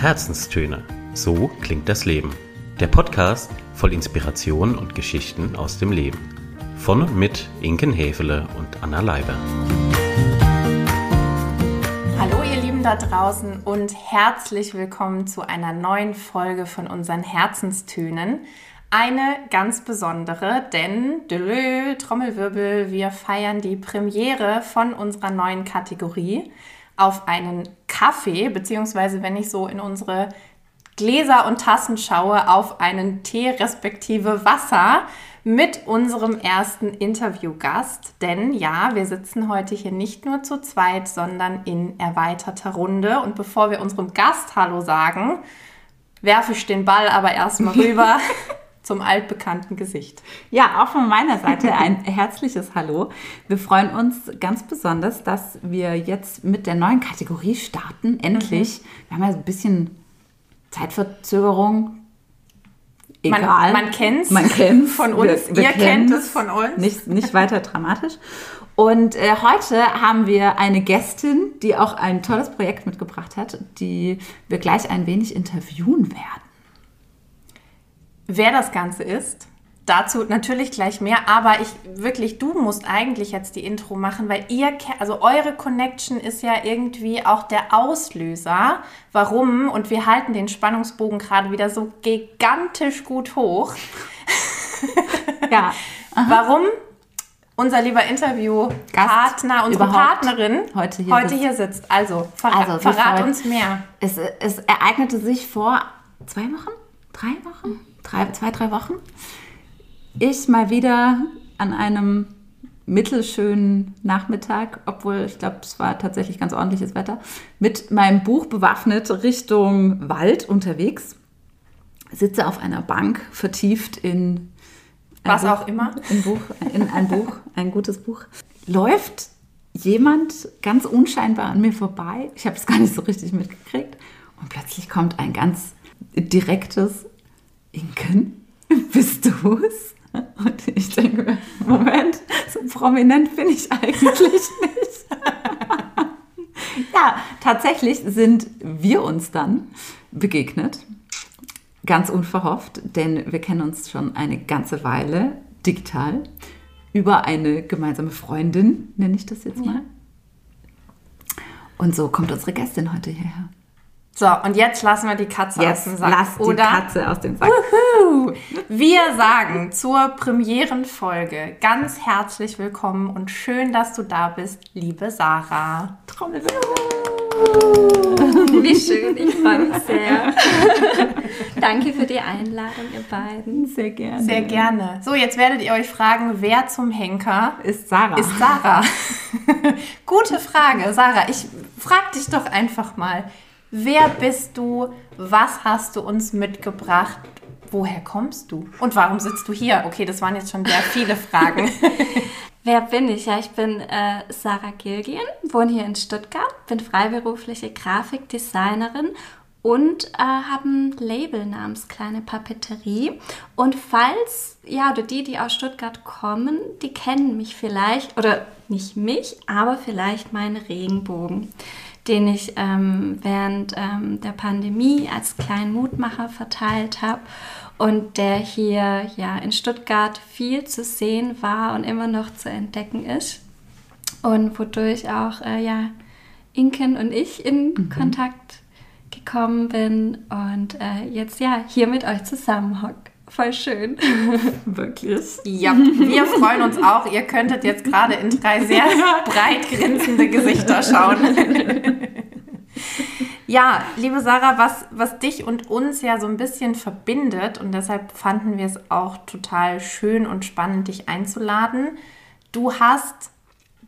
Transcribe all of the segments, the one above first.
Herzenstöne. So klingt das Leben. Der Podcast voll Inspiration und Geschichten aus dem Leben. Von und mit Inken Hefele und Anna Leiber. Hallo ihr Lieben da draußen und herzlich willkommen zu einer neuen Folge von unseren Herzenstönen. Eine ganz besondere, denn Delö, Trommelwirbel, wir feiern die Premiere von unserer neuen Kategorie auf einen Kaffee, beziehungsweise wenn ich so in unsere Gläser und Tassen schaue, auf einen Tee respektive Wasser mit unserem ersten Interviewgast. Denn ja, wir sitzen heute hier nicht nur zu zweit, sondern in erweiterter Runde. Und bevor wir unserem Gast Hallo sagen, werfe ich den Ball aber erstmal rüber zum altbekannten Gesicht. Ja, auch von meiner Seite ein herzliches Hallo. Wir freuen uns ganz besonders, dass wir jetzt mit der neuen Kategorie starten. Endlich. Mhm. Wir haben ja so ein bisschen Zeitverzögerung. Egal. Man, man kennt es man kennt's. von uns. Wir, wir Ihr kennt es von uns. Nicht, nicht weiter dramatisch. Und äh, heute haben wir eine Gästin, die auch ein tolles Projekt mitgebracht hat, die wir gleich ein wenig interviewen werden. Wer das Ganze ist, dazu natürlich gleich mehr, aber ich wirklich, du musst eigentlich jetzt die Intro machen, weil ihr, also eure Connection ist ja irgendwie auch der Auslöser. Warum? Und wir halten den Spannungsbogen gerade wieder so gigantisch gut hoch. ja. Warum unser lieber Interviewpartner, unsere Partnerin heute hier, heute sitzt. hier sitzt. Also, verrat, also, verrat uns mehr. Es, es ereignete sich vor zwei Wochen, drei Wochen, drei, zwei, drei Wochen ich mal wieder an einem mittelschönen Nachmittag, obwohl ich glaube, es war tatsächlich ganz ordentliches Wetter, mit meinem Buch bewaffnet Richtung Wald unterwegs. Sitze auf einer Bank, vertieft in was Buch, auch immer, in, Buch, in ein Buch, ein gutes Buch. Läuft jemand ganz unscheinbar an mir vorbei. Ich habe es gar nicht so richtig mitgekriegt. Und plötzlich kommt ein ganz direktes Inken. Bist du es? Und ich denke, Moment, so prominent bin ich eigentlich nicht. ja, tatsächlich sind wir uns dann begegnet. Ganz unverhofft, denn wir kennen uns schon eine ganze Weile digital über eine gemeinsame Freundin, nenne ich das jetzt mal. Ja. Und so kommt unsere Gästin heute hierher. So, und jetzt lassen wir die Katze jetzt aus dem Sack. Lass die Katze aus dem Sack. Uhu. Wir sagen zur Premierenfolge ganz herzlich willkommen und schön, dass du da bist, liebe Sarah. Trommelwirbel. Wie schön, ich freue mich sehr. Danke für die Einladung, ihr beiden. Sehr gerne. Sehr gerne. So, jetzt werdet ihr euch fragen, wer zum Henker ist Sarah? Ist Sarah. Gute Frage, Sarah. Ich frage dich doch einfach mal. Wer bist du? Was hast du uns mitgebracht? Woher kommst du? Und warum sitzt du hier? Okay, das waren jetzt schon sehr viele Fragen. Wer bin ich? Ja, ich bin äh, Sarah Gilgien, wohne hier in Stuttgart, bin freiberufliche Grafikdesignerin und äh, habe ein Label namens Kleine Papeterie. Und falls, ja, oder die, die aus Stuttgart kommen, die kennen mich vielleicht, oder nicht mich, aber vielleicht meinen Regenbogen den ich ähm, während ähm, der Pandemie als kleinen Mutmacher verteilt habe und der hier ja in Stuttgart viel zu sehen war und immer noch zu entdecken ist und wodurch auch äh, ja Inken und ich in mhm. Kontakt gekommen bin und äh, jetzt ja hier mit euch zusammenhock. Voll schön. Wirklich. Ja, wir freuen uns auch. Ihr könntet jetzt gerade in drei sehr breit grinsende Gesichter schauen. Ja, liebe Sarah, was, was dich und uns ja so ein bisschen verbindet und deshalb fanden wir es auch total schön und spannend, dich einzuladen. Du hast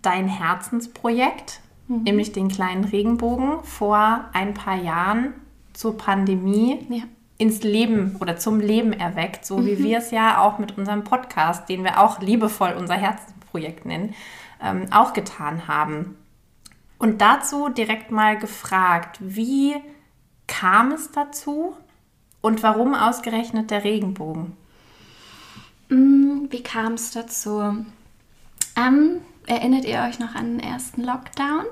dein Herzensprojekt, mhm. nämlich den kleinen Regenbogen, vor ein paar Jahren zur Pandemie ja ins Leben oder zum Leben erweckt, so wie mhm. wir es ja auch mit unserem Podcast, den wir auch liebevoll unser Herzensprojekt nennen, ähm, auch getan haben. Und dazu direkt mal gefragt, wie kam es dazu und warum ausgerechnet der Regenbogen? Mm, wie kam es dazu? Ähm, erinnert ihr euch noch an den ersten Lockdown?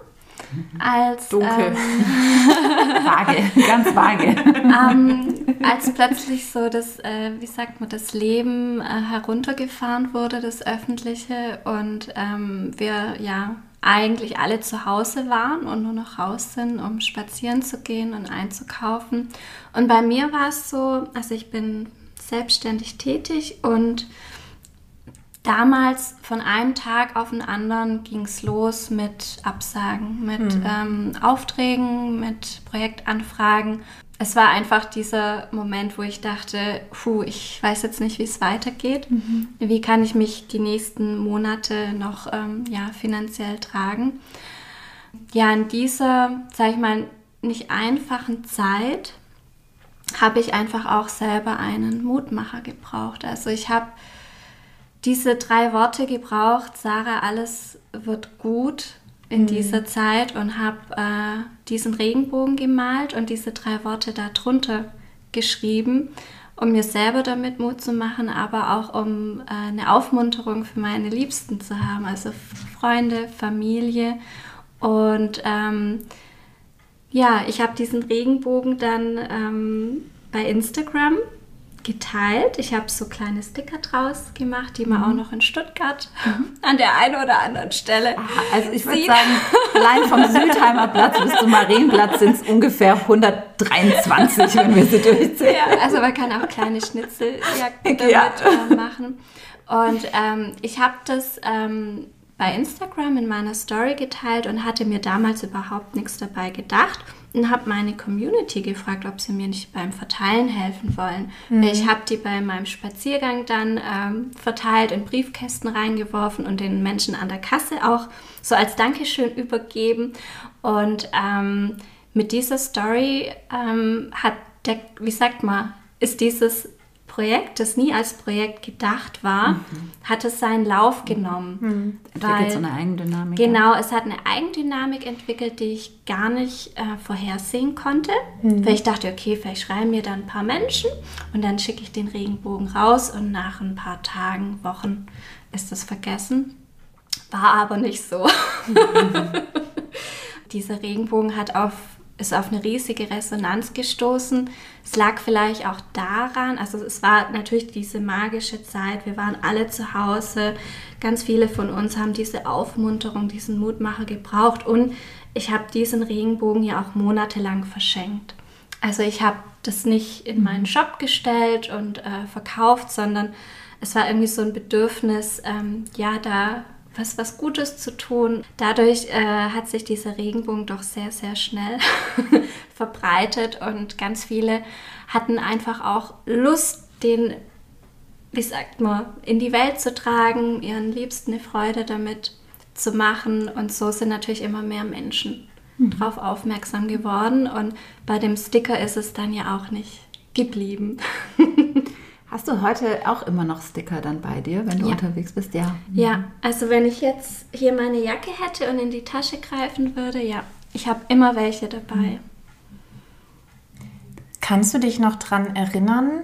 als Dunkel. Ähm, vage, ganz vage. ähm, als plötzlich so das, äh, wie sagt man, das Leben äh, heruntergefahren wurde, das Öffentliche und ähm, wir ja eigentlich alle zu Hause waren und nur noch raus sind, um spazieren zu gehen und einzukaufen. Und bei mir war es so, also ich bin selbstständig tätig und damals von einem Tag auf den anderen ging es los mit Absagen, mit mhm. ähm, Aufträgen, mit Projektanfragen. Es war einfach dieser Moment, wo ich dachte, puh, ich weiß jetzt nicht, wie es weitergeht. Mhm. Wie kann ich mich die nächsten Monate noch ähm, ja, finanziell tragen? Ja, in dieser, sage ich mal, nicht einfachen Zeit habe ich einfach auch selber einen Mutmacher gebraucht. Also ich habe diese drei Worte gebraucht, Sarah, alles wird gut in mhm. dieser Zeit und habe äh, diesen Regenbogen gemalt und diese drei Worte darunter geschrieben, um mir selber damit Mut zu machen, aber auch um äh, eine Aufmunterung für meine Liebsten zu haben, also Freunde, Familie. Und ähm, ja, ich habe diesen Regenbogen dann ähm, bei Instagram geteilt. Ich habe so kleine Sticker draus gemacht, die man mhm. auch noch in Stuttgart an der einen oder anderen Stelle. Aha, also ich würde sagen, allein vom Südheimer Platz bis zum Marienplatz sind es ungefähr 123, wenn wir sie durchzählen. Ja, also man kann auch kleine Schnitzeljagden damit ja. äh, machen. Und ähm, ich habe das ähm, bei Instagram in meiner Story geteilt und hatte mir damals überhaupt nichts dabei gedacht und habe meine Community gefragt, ob sie mir nicht beim Verteilen helfen wollen. Mhm. Ich habe die bei meinem Spaziergang dann ähm, verteilt, in Briefkästen reingeworfen und den Menschen an der Kasse auch so als Dankeschön übergeben. Und ähm, mit dieser Story ähm, hat der, wie sagt man, ist dieses Projekt, das nie als Projekt gedacht war, mhm. hat es seinen Lauf genommen. Mhm. Entwickelt so eine Eigendynamik. Genau, es hat eine Eigendynamik entwickelt, die ich gar nicht äh, vorhersehen konnte. Mhm. Weil ich dachte, okay, vielleicht schreiben mir dann ein paar Menschen und dann schicke ich den Regenbogen raus und nach ein paar Tagen, Wochen ist das vergessen. War aber nicht so. Dieser Regenbogen hat auf ist auf eine riesige Resonanz gestoßen. Es lag vielleicht auch daran, also es war natürlich diese magische Zeit, wir waren alle zu Hause, ganz viele von uns haben diese Aufmunterung, diesen Mutmacher gebraucht und ich habe diesen Regenbogen ja auch monatelang verschenkt. Also ich habe das nicht in meinen Shop gestellt und äh, verkauft, sondern es war irgendwie so ein Bedürfnis, ähm, ja, da was, was Gutes zu tun. Dadurch äh, hat sich dieser Regenbogen doch sehr, sehr schnell verbreitet und ganz viele hatten einfach auch Lust, den, wie sagt man, in die Welt zu tragen, ihren Liebsten eine Freude damit zu machen. Und so sind natürlich immer mehr Menschen mhm. darauf aufmerksam geworden. Und bei dem Sticker ist es dann ja auch nicht geblieben. Hast du heute auch immer noch Sticker dann bei dir, wenn du ja. unterwegs bist? Ja. Ja, also wenn ich jetzt hier meine Jacke hätte und in die Tasche greifen würde, ja, ich habe immer welche dabei. Kannst du dich noch daran erinnern,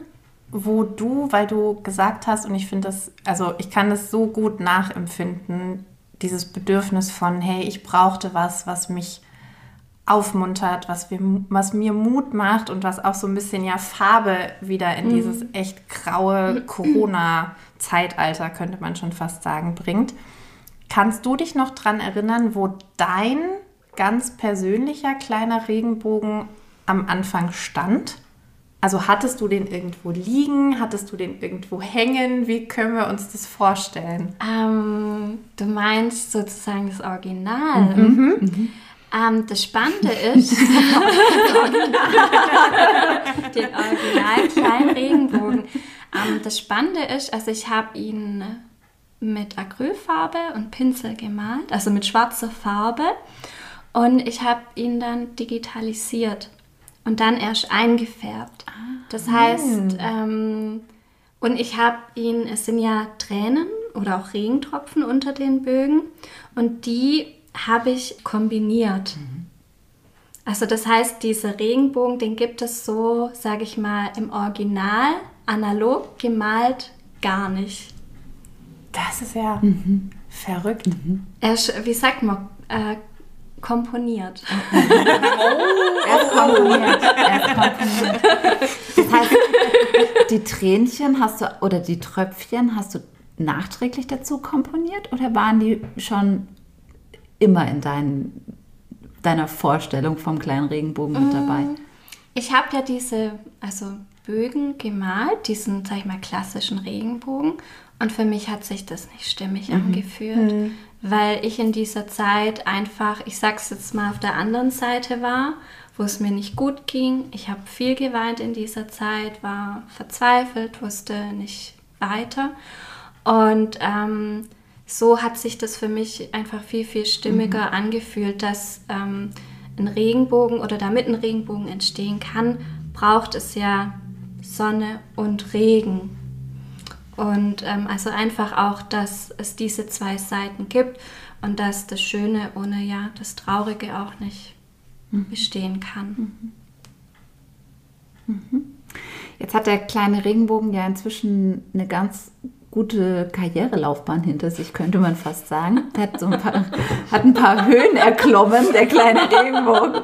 wo du, weil du gesagt hast, und ich finde das, also ich kann das so gut nachempfinden, dieses Bedürfnis von, hey, ich brauchte was, was mich aufmuntert, was, wir, was mir Mut macht und was auch so ein bisschen ja Farbe wieder in mhm. dieses echt graue Corona-Zeitalter, könnte man schon fast sagen, bringt. Kannst du dich noch daran erinnern, wo dein ganz persönlicher kleiner Regenbogen am Anfang stand? Also hattest du den irgendwo liegen? Hattest du den irgendwo hängen? Wie können wir uns das vorstellen? Ähm, du meinst sozusagen das Original. Mhm. Mhm. Ähm, das Spannende ist, den Original kleinen Regenbogen. Ähm, das Spannende ist, also ich habe ihn mit Acrylfarbe und Pinsel gemalt, also mit schwarzer Farbe. Und ich habe ihn dann digitalisiert und dann erst eingefärbt. Das heißt, ähm, und ich habe ihn, es sind ja Tränen oder auch Regentropfen unter den Bögen und die habe ich kombiniert. Mhm. Also das heißt, dieser Regenbogen, den gibt es so, sage ich mal, im Original, analog gemalt, gar nicht. Das ist ja mhm. verrückt. Mhm. Er, wie sagt man, äh, komponiert. Er ist komponiert. Er ist komponiert. Das heißt, die Tränchen hast du oder die Tröpfchen hast du nachträglich dazu komponiert oder waren die schon immer in dein, deiner Vorstellung vom kleinen Regenbogen mit dabei? Ich habe ja diese, also Bögen gemalt, diesen, sag ich mal, klassischen Regenbogen. Und für mich hat sich das nicht stimmig angefühlt, weil ich in dieser Zeit einfach, ich sag's jetzt mal, auf der anderen Seite war, wo es mir nicht gut ging. Ich habe viel geweint in dieser Zeit, war verzweifelt, wusste nicht weiter. Und ähm, so hat sich das für mich einfach viel, viel stimmiger angefühlt, dass ähm, ein Regenbogen oder damit ein Regenbogen entstehen kann, braucht es ja Sonne und Regen. Und ähm, also einfach auch, dass es diese zwei Seiten gibt und dass das Schöne ohne ja das Traurige auch nicht bestehen kann. Jetzt hat der kleine Regenbogen ja inzwischen eine ganz gute Karrierelaufbahn hinter sich, könnte man fast sagen. Hat, so ein paar, hat ein paar Höhen erklommen, der kleine Regenbogen.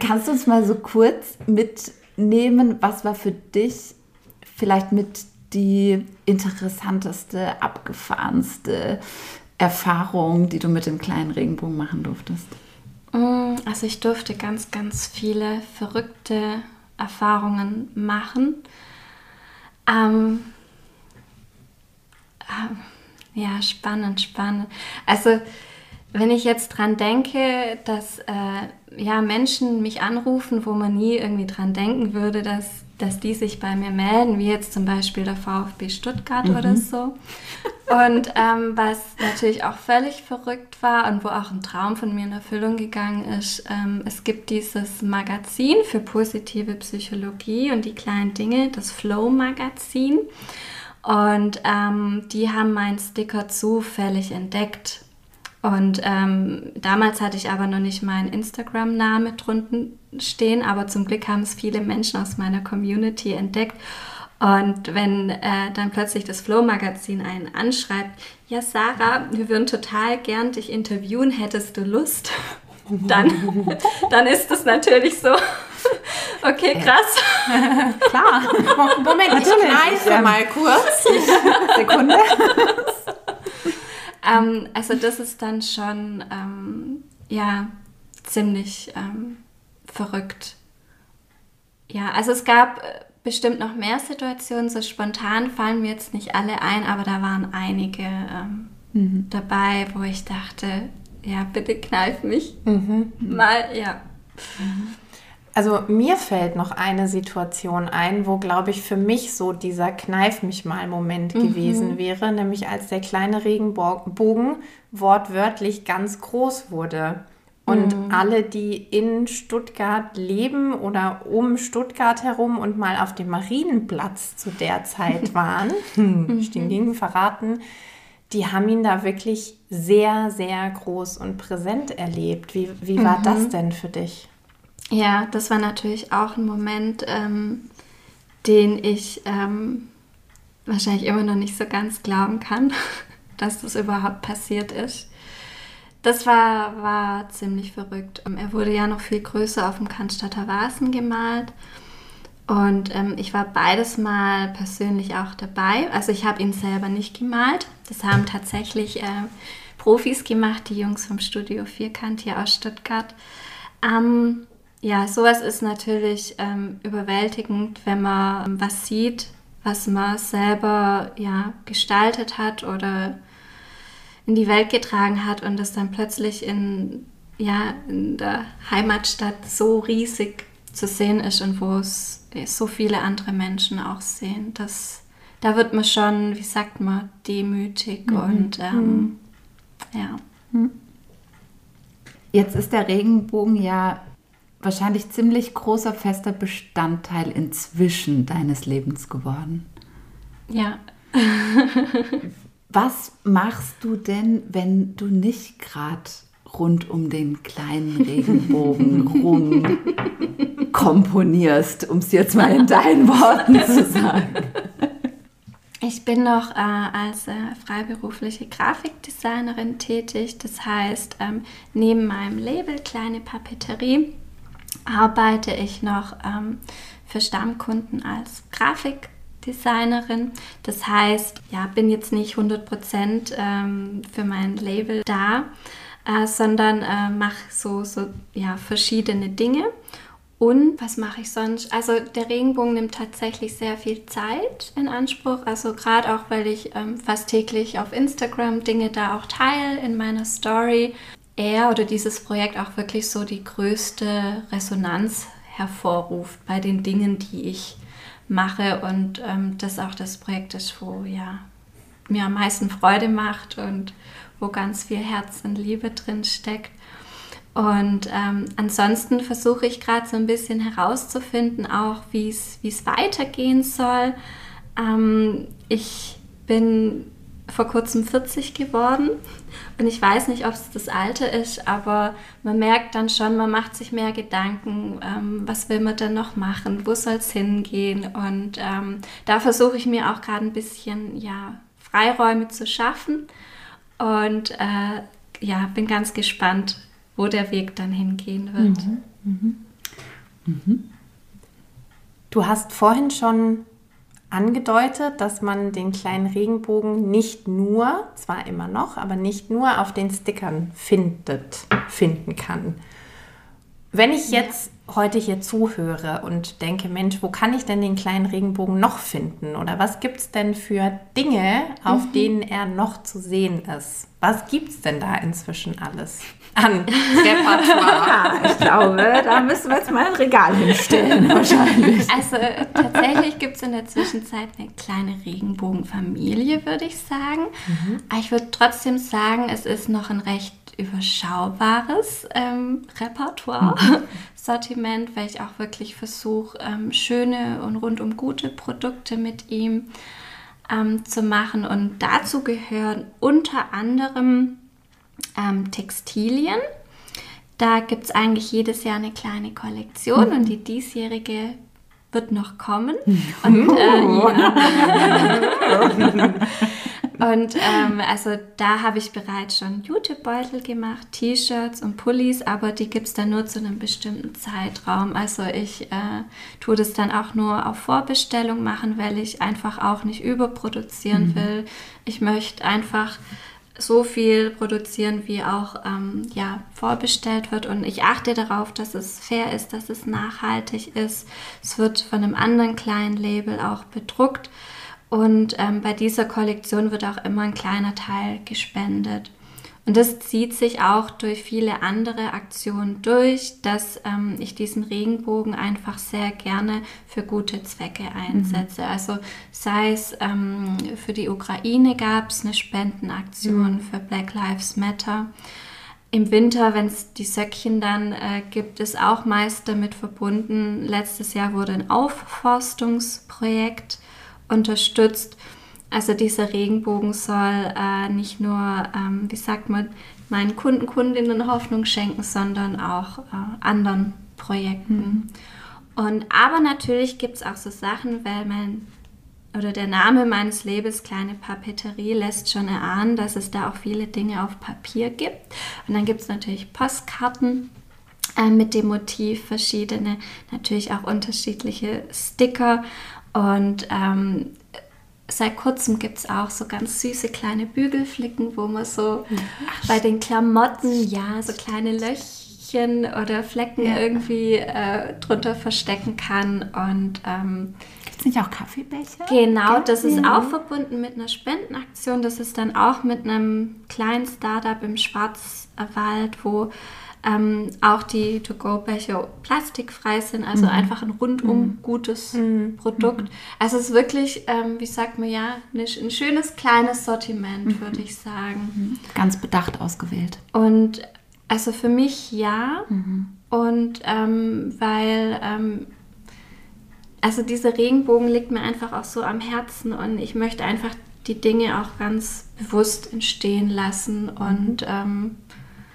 Kannst du uns mal so kurz mitnehmen, was war für dich vielleicht mit die interessanteste, abgefahrenste Erfahrung, die du mit dem kleinen Regenbogen machen durftest? Mm, Also ich durfte ganz, ganz viele verrückte Erfahrungen machen. Ähm, ja, spannend, spannend. Also wenn ich jetzt dran denke, dass äh, ja, Menschen mich anrufen, wo man nie irgendwie dran denken würde, dass, dass die sich bei mir melden, wie jetzt zum Beispiel der VfB Stuttgart oder so. Und ähm, was natürlich auch völlig verrückt war und wo auch ein Traum von mir in Erfüllung gegangen ist, ähm, es gibt dieses Magazin für positive Psychologie und die kleinen Dinge, das Flow-Magazin. Und ähm, die haben meinen Sticker zufällig entdeckt. Und ähm, damals hatte ich aber noch nicht meinen Instagram-Name drunten stehen, aber zum Glück haben es viele Menschen aus meiner Community entdeckt. Und wenn äh, dann plötzlich das Flow-Magazin einen anschreibt, ja Sarah, wir würden total gern dich interviewen, hättest du Lust? Dann, dann ist es natürlich so, okay, krass. Klar. Moment, ich kneife mal kurz. Sekunde. Ähm, also das ist dann schon ähm, ja ziemlich ähm, verrückt. Ja, also es gab äh, bestimmt noch mehr Situationen, so spontan fallen mir jetzt nicht alle ein, aber da waren einige ähm, dabei, wo ich dachte, ja, bitte kneif mich mal, ja. Also mir fällt noch eine Situation ein, wo, glaube ich, für mich so dieser Kneif mich mal Moment gewesen wäre, nämlich als der kleine Regenbogen wortwörtlich ganz groß wurde. Und alle, die in Stuttgart leben oder um Stuttgart herum und mal auf dem Marienplatz zu der Zeit waren, Stingling verraten, die haben ihn da wirklich sehr, sehr groß und präsent erlebt. Wie, wie war das denn für dich? Ja, das war natürlich auch ein Moment, ähm, den ich ähm, wahrscheinlich immer noch nicht so ganz glauben kann, dass das überhaupt passiert ist. Das war, war ziemlich verrückt. Ähm, Er wurde ja noch viel größer auf dem Cannstatter Vasen gemalt. Und ähm, ich war beides mal persönlich auch dabei. Also ich habe ihn selber nicht gemalt. Das haben tatsächlich äh, Profis gemacht, die Jungs vom Studio Vierkant hier aus Stuttgart. Ähm, ja, sowas ist natürlich ähm, überwältigend, wenn man was sieht, was man selber ja, gestaltet hat oder in die Welt getragen hat und das dann plötzlich in, ja, in der Heimatstadt so riesig zu sehen ist und wo es so viele andere Menschen auch sehen. Das, da wird man schon, wie sagt man, demütig und ähm, ja. Jetzt ist der Regenbogen ja wahrscheinlich ziemlich großer fester Bestandteil inzwischen deines Lebens geworden. Ja, Was machst du denn, wenn du nicht gerade rund um den kleinen Regenbogen rum komponierst, um es jetzt mal in deinen Worten zu sagen? Ich bin noch äh, als äh, freiberufliche Grafikdesignerin tätig. Das heißt, ähm, neben meinem Label Kleine Papeterie arbeite ich noch ähm, für Stammkunden als Grafikdesignerin. Das heißt, ja, bin jetzt nicht 100% ähm, für mein Label da, äh, sondern äh, mache so, so ja, verschiedene Dinge. Und was mache ich sonst? Also der Regenbogen nimmt tatsächlich sehr viel Zeit in Anspruch. Also gerade auch, weil ich ähm, fast täglich auf Instagram Dinge da auch teile in meiner Story. Er oder dieses Projekt auch wirklich so die größte Resonanz hervorruft bei den Dingen, die ich mache und ähm, das auch das Projekt ist, wo ja mir am meisten Freude macht und wo ganz viel Herz und Liebe drin steckt. Und ähm, ansonsten versuche ich gerade so ein bisschen herauszufinden, auch wie es weitergehen soll. Ähm, ich bin vor kurzem 40 geworden und ich weiß nicht, ob es das Alter ist, aber man merkt dann schon, man macht sich mehr Gedanken, ähm, was will man denn noch machen, wo soll es hingehen und ähm, da versuche ich mir auch gerade ein bisschen ja, Freiräume zu schaffen und äh, ja, bin ganz gespannt, wo der Weg dann hingehen wird. Mhm. Mhm. Mhm. Du hast vorhin schon angedeutet, dass man den kleinen Regenbogen nicht nur, zwar immer noch, aber nicht nur auf den Stickern findet, finden kann. Wenn ich jetzt heute hier zuhöre und denke, Mensch, wo kann ich denn den kleinen Regenbogen noch finden? Oder was gibt es denn für Dinge, auf mhm. denen er noch zu sehen ist? Was gibt es denn da inzwischen alles? An Repertoire. Ja, ich glaube, da müssen wir jetzt mal ein Regal hinstellen wahrscheinlich. Also tatsächlich gibt es in der Zwischenzeit eine kleine Regenbogenfamilie, würde ich sagen. Mhm. Aber ich würde trotzdem sagen, es ist noch ein recht überschaubares ähm, Repertoire, mhm. Sortiment, weil ich auch wirklich versuche, ähm, schöne und rundum gute Produkte mit ihm ähm, zu machen. Und dazu gehören unter anderem ähm, Textilien. Da gibt es eigentlich jedes Jahr eine kleine Kollektion mhm. und die diesjährige wird noch kommen. Und, äh, ja. und ähm, also da habe ich bereits schon Jutebeutel gemacht, T-Shirts und Pullis, aber die gibt es dann nur zu einem bestimmten Zeitraum. Also ich äh, tue das dann auch nur auf Vorbestellung machen, weil ich einfach auch nicht überproduzieren mhm. will. Ich möchte einfach so viel produzieren, wie auch ähm, ja, vorbestellt wird. Und ich achte darauf, dass es fair ist, dass es nachhaltig ist. Es wird von einem anderen kleinen Label auch bedruckt. Und ähm, bei dieser Kollektion wird auch immer ein kleiner Teil gespendet. Und das zieht sich auch durch viele andere Aktionen durch, dass ähm, ich diesen Regenbogen einfach sehr gerne für gute Zwecke einsetze. Mhm. Also sei es ähm, für die Ukraine gab es eine Spendenaktion mhm. für Black Lives Matter. Im Winter, wenn es die Söckchen dann äh, gibt, ist auch meist damit verbunden. Letztes Jahr wurde ein Aufforstungsprojekt unterstützt. Also dieser Regenbogen soll äh, nicht nur, ähm, wie sagt man, meinen Kunden, Kundinnen Hoffnung schenken, sondern auch äh, anderen Projekten. Mhm. Und aber natürlich gibt es auch so Sachen, weil mein oder der Name meines Labels Kleine Papeterie lässt schon erahnen, dass es da auch viele Dinge auf Papier gibt. Und dann gibt es natürlich Postkarten äh, mit dem Motiv, verschiedene, natürlich auch unterschiedliche Sticker und ähm, seit kurzem gibt es auch so ganz süße kleine Bügelflicken, wo man so Ach, bei den Klamotten, ja, so kleine Löchchen oder Flecken ja. irgendwie äh, drunter verstecken kann. Und ähm, gibt es nicht auch Kaffeebecher? Genau, das ist auch verbunden mit einer Spendenaktion. Das ist dann auch mit einem kleinen Startup im Schwarzwald, wo ähm, auch die To-Go-Becher plastikfrei sind, also mhm. einfach ein rundum mhm. gutes mhm. Produkt. Mhm. Also es ist wirklich, ähm, wie sagt man ja, ein schönes kleines Sortiment, mhm. würde ich sagen. Mhm. Ganz bedacht ausgewählt. Und also für mich ja. Und ähm, weil ähm, also dieser Regenbogen liegt mir einfach auch so am Herzen und ich möchte einfach die Dinge auch ganz bewusst entstehen lassen und ähm,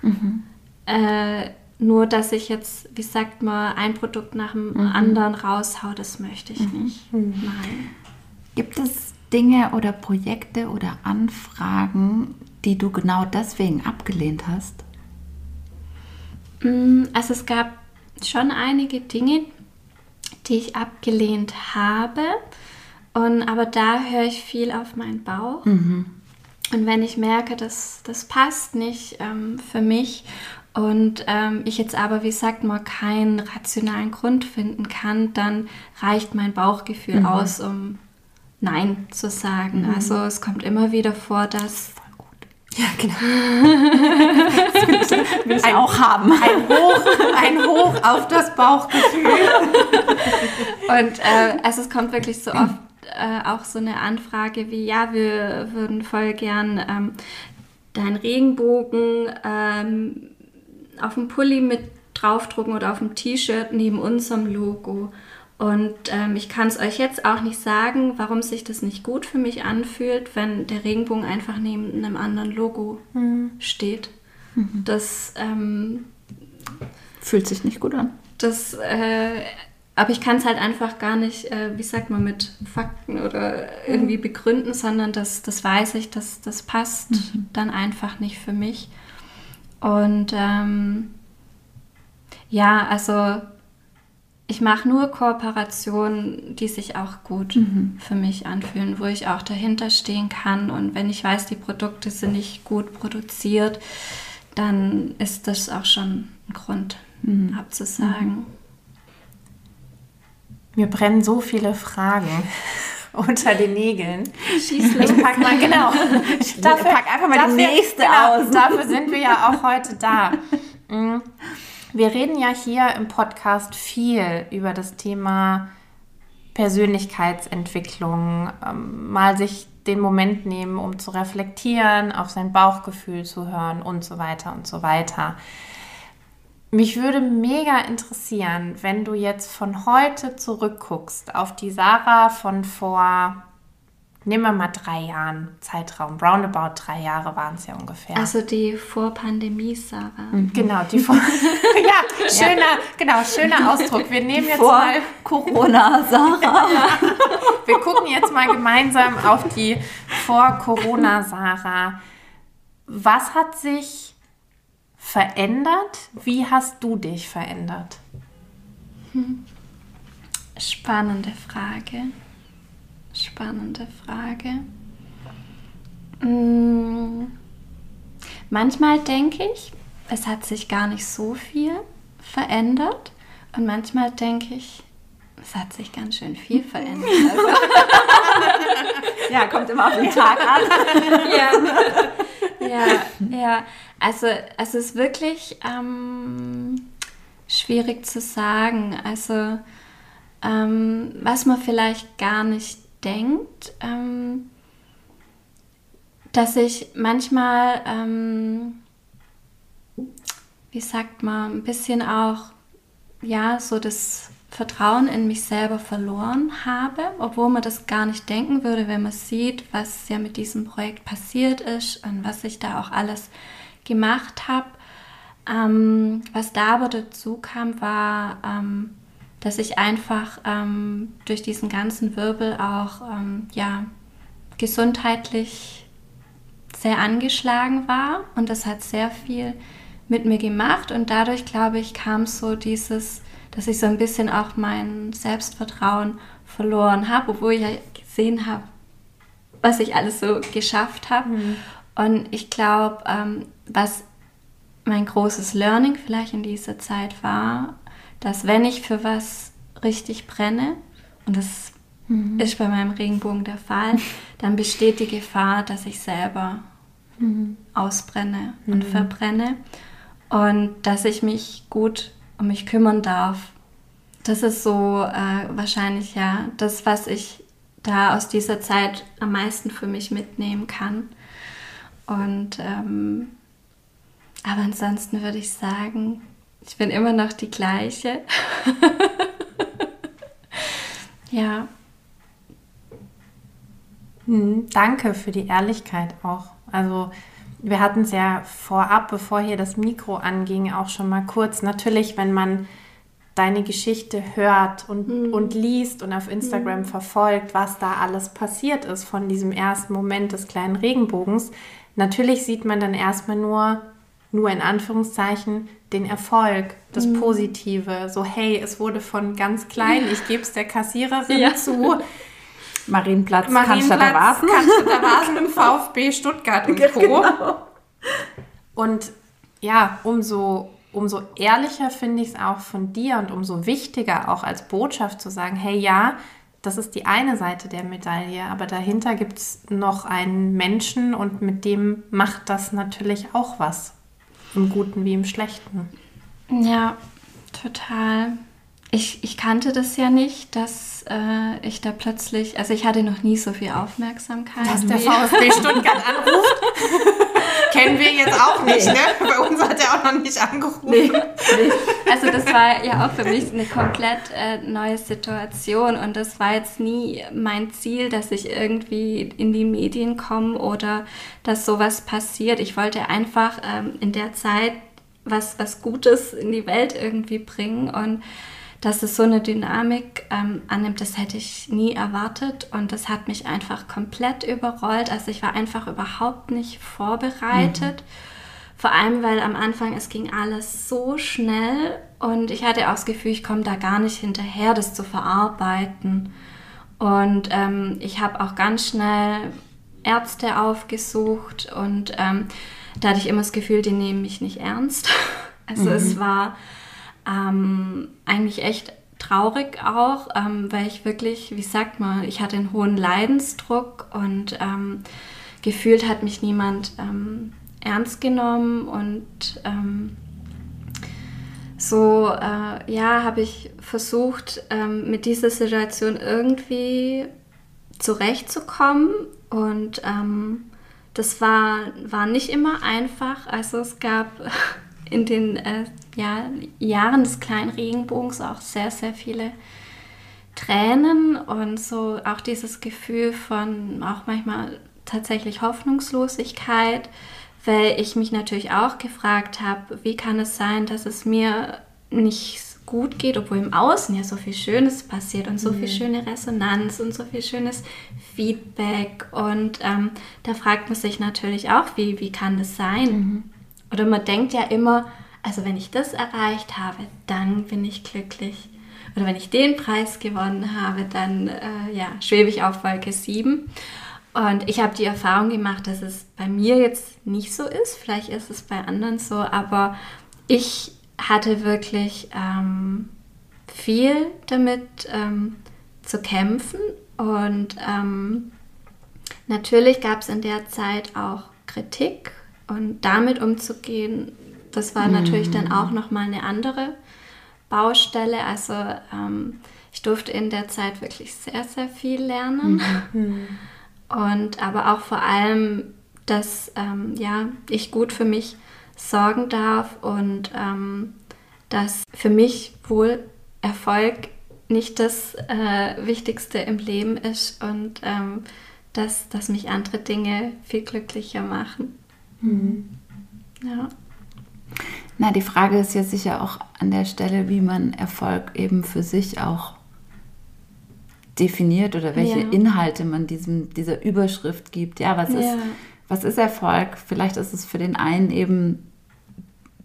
mhm. Äh, nur, dass ich jetzt, wie sagt man, ein Produkt nach dem mhm. anderen raushau, das möchte ich mhm. nicht. Mhm. Nein. Gibt es Dinge oder Projekte oder Anfragen, die du genau deswegen abgelehnt hast? Mm, Also es gab schon einige Dinge, die ich abgelehnt habe. Und, aber da höre ich viel auf meinen Bauch. Und wenn ich merke, dass das passt nicht ähm, für mich und ähm, ich jetzt aber, wie gesagt, mal keinen rationalen Grund finden kann, dann reicht mein Bauchgefühl aus, um Nein zu sagen. Also es kommt immer wieder vor, dass Ja, genau. Will ich auch haben. Ein Hoch, ein Hoch auf das Bauchgefühl. Und äh, also es kommt wirklich so oft äh, auch so eine Anfrage wie, ja, wir würden voll gern ähm, deinen Regenbogen ähm, auf dem Pulli mit draufdrucken oder auf dem T-Shirt neben unserem Logo. Und ähm, ich kann es euch jetzt auch nicht sagen, warum sich das nicht gut für mich anfühlt, wenn der Regenbogen einfach neben einem anderen Logo steht. Das ähm, Fühlt sich nicht gut an. das, äh, aber ich kann es halt einfach gar nicht, äh, wie sagt man, mit Fakten oder irgendwie begründen, sondern das, das weiß ich, dass das passt dann einfach nicht für mich. Und ähm, ja, also ich mache nur Kooperationen, die sich auch gut für mich anfühlen, wo ich auch dahinter stehen kann. Und wenn ich weiß, die Produkte sind nicht gut produziert, dann ist das auch schon ein Grund abzusagen. Mir brennen so viele Fragen unter den Nägeln. Schieß Ich pack mal, genau. Dafür, pack einfach mal die nächste aus. Dafür sind wir ja auch heute da. Mm. Wir reden ja hier im Podcast viel über das Thema Persönlichkeitsentwicklung, ähm, mal sich den Moment nehmen, um zu reflektieren, auf sein Bauchgefühl zu hören und so weiter und so weiter. Mich würde mega interessieren, wenn du jetzt von heute zurückguckst auf die Sarah von vor, nehmen wir mal drei Jahren Zeitraum, roundabout drei Jahre waren es ja ungefähr. Also die Vor-Pandemie-Sarah. genau, die vor. ja, schöner, genau, schöner Ausdruck. Wir nehmen jetzt Vor mal, Corona, Sarah. wir gucken jetzt mal gemeinsam auf die Vor-Corona-Sarah. Was hat sich verändert? Wie hast du dich verändert? Spannende Frage. Spannende Frage. Mm, Manchmal denke ich, es hat sich gar nicht so viel verändert. Und manchmal denke ich, es hat sich ganz schön viel verändert. Also, Ja, kommt immer auf den Tag an. ja, ja, ja. Also es ist wirklich ähm, schwierig zu sagen. Also ähm, was man vielleicht gar nicht denkt, ähm, dass ich manchmal, ähm, wie sagt man, ein bisschen auch, ja, so das Vertrauen in mich selber verloren habe, obwohl man das gar nicht denken würde, wenn man sieht, was ja mit diesem Projekt passiert ist und was ich da auch alles gemacht habe. Ähm, was da aber dazu kam, war, ähm, dass ich einfach ähm, durch diesen ganzen Wirbel auch ähm, ja, gesundheitlich sehr angeschlagen war und das hat sehr viel mit mir gemacht und dadurch, glaube ich, kam so dieses, dass ich so ein bisschen auch mein Selbstvertrauen verloren habe, obwohl ich ja gesehen habe, was ich alles so geschafft habe. Und ich glaube, ähm, was mein großes Learning vielleicht in dieser Zeit war, dass wenn ich für was richtig brenne, und das ist bei meinem Regenbogen der Fall, dann besteht die Gefahr, dass ich selber ausbrenne und verbrenne und dass ich mich gut um mich kümmern darf. Das ist so äh, wahrscheinlich ja das, was ich da aus dieser Zeit am meisten für mich mitnehmen kann. Und ähm, aber ansonsten würde ich sagen, ich bin immer noch die gleiche. ja, Hm, danke für die Ehrlichkeit auch. Also wir hatten es ja vorab, bevor hier das Mikro anging, auch schon mal kurz. Natürlich, wenn man deine Geschichte hört und, mhm. und liest und auf Instagram mhm. verfolgt, was da alles passiert ist von diesem ersten Moment des kleinen Regenbogens, natürlich sieht man dann erstmal nur, nur in Anführungszeichen, den Erfolg, das mhm. Positive. So, hey, es wurde von ganz klein, ich gebe es der Kassiererin ja. zu. Marienplatz, Marienplatz Cannstatter Vasen. Cannstatter Vasen im VfB Stuttgart und Co. Genau. Und ja, umso umso ehrlicher finde ich es auch von dir und umso wichtiger auch als Botschaft zu sagen, hey ja, das ist die eine Seite der Medaille, aber dahinter gibt es noch einen Menschen und mit dem macht das natürlich auch was, im Guten wie im Schlechten. Ja, total. Ich, ich kannte das ja nicht, dass äh, ich da plötzlich, also ich hatte noch nie so viel Aufmerksamkeit. Dass der VfB Stuttgart anruft. Kennen wir jetzt auch nicht, ne? Bei uns hat er auch noch nicht angerufen. Nee. Nee. Also das war ja auch für mich eine komplett äh, neue Situation und das war jetzt nie mein Ziel, dass ich irgendwie in die Medien komme oder dass sowas passiert. Ich wollte einfach ähm, in der Zeit was, was Gutes in die Welt irgendwie bringen und dass es so eine Dynamik ähm, annimmt, das hätte ich nie erwartet und das hat mich einfach komplett überrollt. Also ich war einfach überhaupt nicht vorbereitet. Mhm. Vor allem, weil am Anfang es ging alles so schnell und ich hatte auch das Gefühl, ich komme da gar nicht hinterher, das zu verarbeiten. Und ähm, ich habe auch ganz schnell Ärzte aufgesucht und ähm, da hatte ich immer das Gefühl, die nehmen mich nicht ernst. Also mhm. es war ähm, eigentlich echt traurig auch, ähm, weil ich wirklich, wie sagt man, ich hatte einen hohen Leidensdruck und ähm, gefühlt hat mich niemand ähm, ernst genommen und ähm, so, äh, ja, habe ich versucht, ähm, mit dieser Situation irgendwie zurechtzukommen und das war, war nicht immer einfach. Also es gab in den äh, ja, Jahren des kleinen Regenbogens auch sehr, sehr viele Tränen und so auch dieses Gefühl von auch manchmal tatsächlich Hoffnungslosigkeit, weil ich mich natürlich auch gefragt habe, wie kann es sein, dass es mir nicht gut geht, obwohl im Außen ja so viel Schönes passiert und so mhm. viel schöne Resonanz und so viel schönes Feedback. Und ähm, da fragt man sich natürlich auch, wie, wie kann das sein? Mhm. Oder man denkt ja immer, also wenn ich das erreicht habe, dann bin ich glücklich. Oder wenn ich den Preis gewonnen habe, dann äh, ja, schwebe ich auf Wolke 7. Und ich habe die Erfahrung gemacht, dass es bei mir jetzt nicht so ist. Vielleicht ist es bei anderen so, aber ich hatte wirklich ähm, viel damit ähm, zu kämpfen. Und ähm, natürlich gab es in der Zeit auch Kritik und damit umzugehen, das war mhm. natürlich dann auch nochmal eine andere Baustelle. Also ähm, ich durfte in der Zeit wirklich sehr, sehr viel lernen. Mhm. Und aber auch vor allem, dass ähm, ja, ich gut für mich sorgen darf und ähm, dass für mich wohl Erfolg nicht das äh, Wichtigste im Leben ist und ähm, dass, dass mich andere Dinge viel glücklicher machen. Mhm. Ja. Na, die Frage ist ja sicher auch an der Stelle, wie man Erfolg eben für sich auch definiert oder welche ja. Inhalte man diesem, dieser Überschrift gibt. Ja, was, ja. Ist, was ist Erfolg? Vielleicht ist es für den einen eben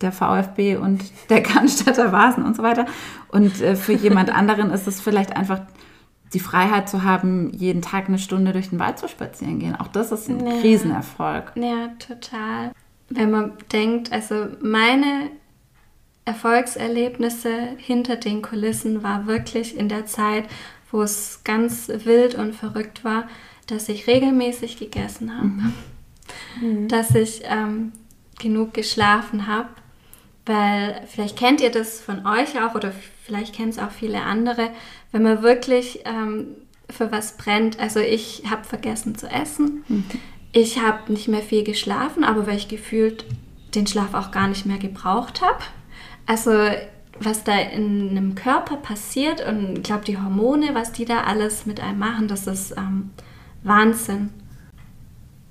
der VfB und der Cannstatter Vasen und so weiter. Und äh, für jemand anderen ist es vielleicht einfach die Freiheit zu haben, jeden Tag eine Stunde durch den Wald zu spazieren gehen. Auch das ist ein ja. Riesenerfolg. Ja, total wenn man denkt, also meine Erfolgserlebnisse hinter den Kulissen war wirklich in der Zeit, wo es ganz wild und verrückt war, dass ich regelmäßig gegessen habe, mhm. dass ich ähm, genug geschlafen habe, weil vielleicht kennt ihr das von euch auch oder vielleicht kennen es auch viele andere, wenn man wirklich ähm, für was brennt. Also ich habe vergessen zu essen. Mhm. Ich habe nicht mehr viel geschlafen, aber weil ich gefühlt den Schlaf auch gar nicht mehr gebraucht habe. Also was da in einem Körper passiert und ich glaube die Hormone, was die da alles mit einem machen, das ist ähm, Wahnsinn.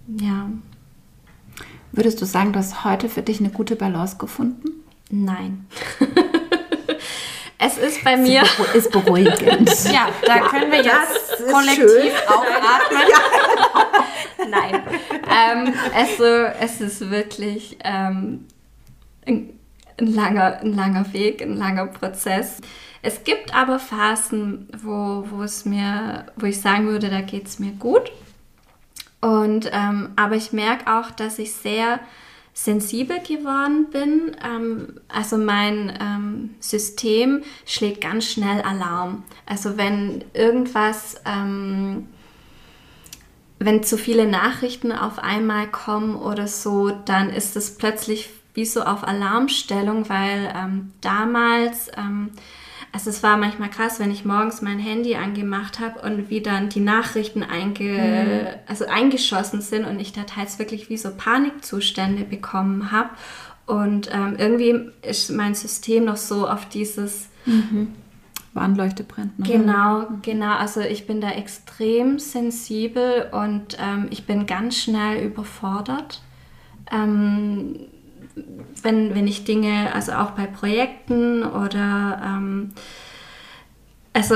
Ja. Würdest du sagen, du hast heute für dich eine gute Balance gefunden? Nein. Es ist bei mir. Ist beruhigend. Ja, da können wir jetzt kollektiv aufatmen. Nein. ähm, also, es ist wirklich ähm, ein, ein, langer, ein langer Weg, ein langer Prozess. Es gibt aber Phasen, wo, wo es mir, wo ich sagen würde, da geht es mir gut. Und ähm, aber ich merke auch, dass ich sehr sensibel geworden bin. Ähm, also mein ähm, System schlägt ganz schnell Alarm. Also wenn irgendwas, ähm, wenn zu viele Nachrichten auf einmal kommen oder so, dann ist es plötzlich wie so auf Alarmstellung, weil ähm, damals ähm, also es war manchmal krass, wenn ich morgens mein Handy angemacht habe und wie dann die Nachrichten einge mhm. also eingeschossen sind und ich da teils wirklich wie so Panikzustände bekommen habe. Und ähm, irgendwie ist mein System noch so auf dieses mhm. Warnleuchte brennt. Ne? Genau, genau. Also ich bin da extrem sensibel und ähm, ich bin ganz schnell überfordert. Ähm, wenn, wenn ich Dinge, also auch bei Projekten oder ähm, also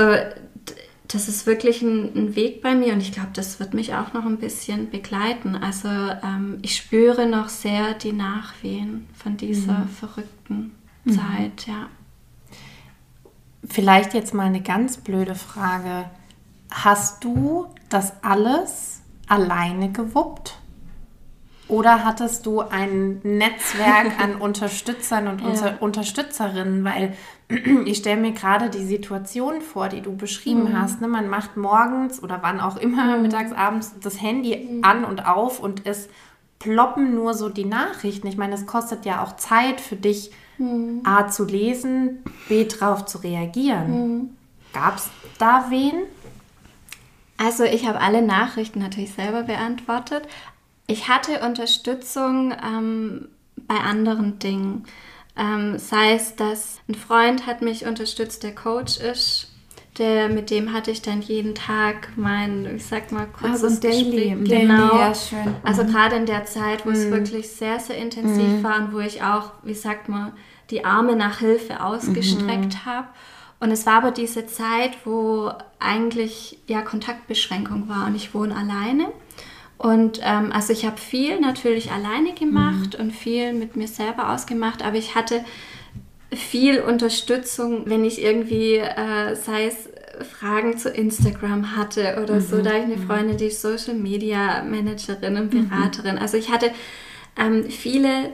das ist wirklich ein, ein, Weg bei mir und ich glaube, das wird mich auch noch ein bisschen begleiten. Also ähm, ich spüre noch sehr die Nachwehen von dieser mhm. verrückten mhm. Zeit, ja. Vielleicht jetzt mal eine ganz blöde Frage. Hast du das alles alleine gewuppt? Oder hattest du ein Netzwerk an Unterstützern und ja. Unterstützerinnen? Weil ich stelle mir gerade die Situation vor, die du beschrieben mhm. hast. Ne? Man macht morgens oder wann auch immer, mhm. mittags, abends, das Handy mhm. an und auf und es ploppen nur so die Nachrichten. Ich meine, es kostet ja auch Zeit für dich, mhm. A zu lesen, B drauf zu reagieren. Mhm. Gab es da wen? Also ich habe alle Nachrichten natürlich selber beantwortet, ich hatte Unterstützung ähm, bei anderen Dingen. Ähm, sei es, dass ein Freund hat mich unterstützt, der Coach ist. Der, mit dem hatte ich dann jeden Tag mein, ich sag mal, kurzes also Daily, Gespräch. Genau. Daily, ja, schön. Also mhm. gerade in der Zeit, wo mhm. es wirklich sehr, sehr intensiv mhm. war und wo ich auch, wie sagt man, die Arme nach Hilfe ausgestreckt mhm. habe. Und es war aber diese Zeit, wo eigentlich ja Kontaktbeschränkung war und ich wohne alleine. Und ähm, also ich habe viel natürlich alleine gemacht mhm. und viel mit mir selber ausgemacht, aber ich hatte viel Unterstützung, wenn ich irgendwie, äh, sei es Fragen zu Instagram hatte oder mhm. so, da ich eine mhm. Freundin, die ist Social Media Managerin und mhm. Beraterin. Also ich hatte ähm, viele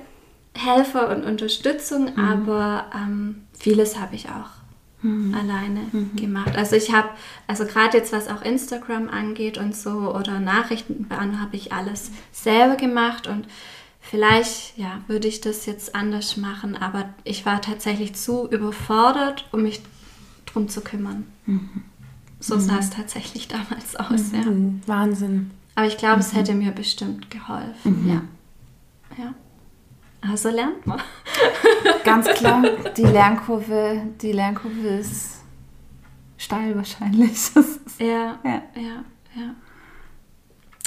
Helfer und Unterstützung, mhm. aber ähm, vieles habe ich auch mhm. alleine mhm. gemacht. Also ich habe, also gerade jetzt was auch Instagram angeht und so oder Nachrichten beantworten, habe ich alles selber gemacht und vielleicht, ja, würde ich das jetzt anders machen, aber ich war tatsächlich zu überfordert, um mich drum zu kümmern. Mhm. So sah es tatsächlich damals aus, ja. Mhm. Wahnsinn. Aber ich glaube, es mhm. hätte mir bestimmt geholfen, ja. Ja. Also lernt man. Ganz klar, die Lernkurve, die Lernkurve ist steil wahrscheinlich. ja, ja, ja, ja.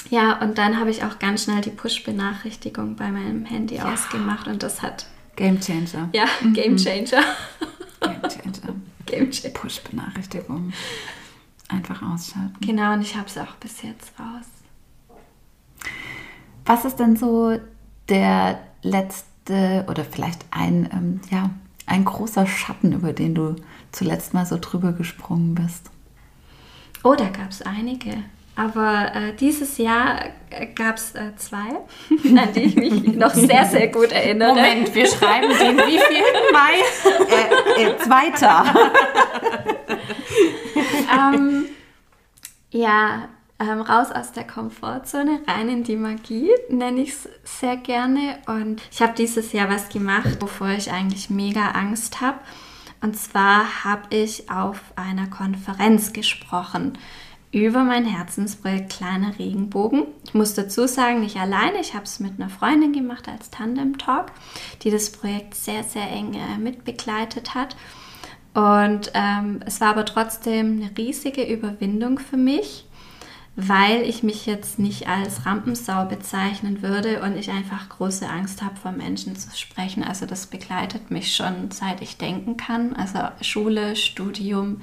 Ja, und dann habe ich auch ganz schnell die Push-Benachrichtigung bei meinem Handy ja. ausgemacht und das hat. Game Changer. Ja, mhm. Game Changer. Game Changer. Game Changer. Push-Benachrichtigung. Einfach ausschalten. Genau, und ich habe es auch bis jetzt raus. Was ist denn so der letzte oder vielleicht ein, ähm, ja, ein großer Schatten, über den du zuletzt mal so drüber gesprungen bist? Oh, da gab es einige. Aber äh, dieses Jahr äh, gab es äh, zwei, an die ich mich noch sehr, sehr gut erinnere. Moment, wir schreiben den wievielten Mai? äh, äh, zweiter. ähm, ja, ähm, raus aus der Komfortzone, rein in die Magie, nenne ich es sehr gerne. Und ich habe dieses Jahr was gemacht, wovor ich eigentlich mega Angst habe. Und zwar habe ich auf einer Konferenz gesprochen über mein Herzensprojekt Kleiner Regenbogen. Ich muss dazu sagen, nicht alleine, ich habe es mit einer Freundin gemacht als Tandem Talk, die das Projekt sehr, sehr eng äh, mitbegleitet hat. Und ähm, es war aber trotzdem eine riesige Überwindung für mich, weil ich mich jetzt nicht als Rampensau bezeichnen würde und ich einfach große Angst habe, vor Menschen zu sprechen. Also das begleitet mich schon seit ich denken kann. Also Schule, Studium,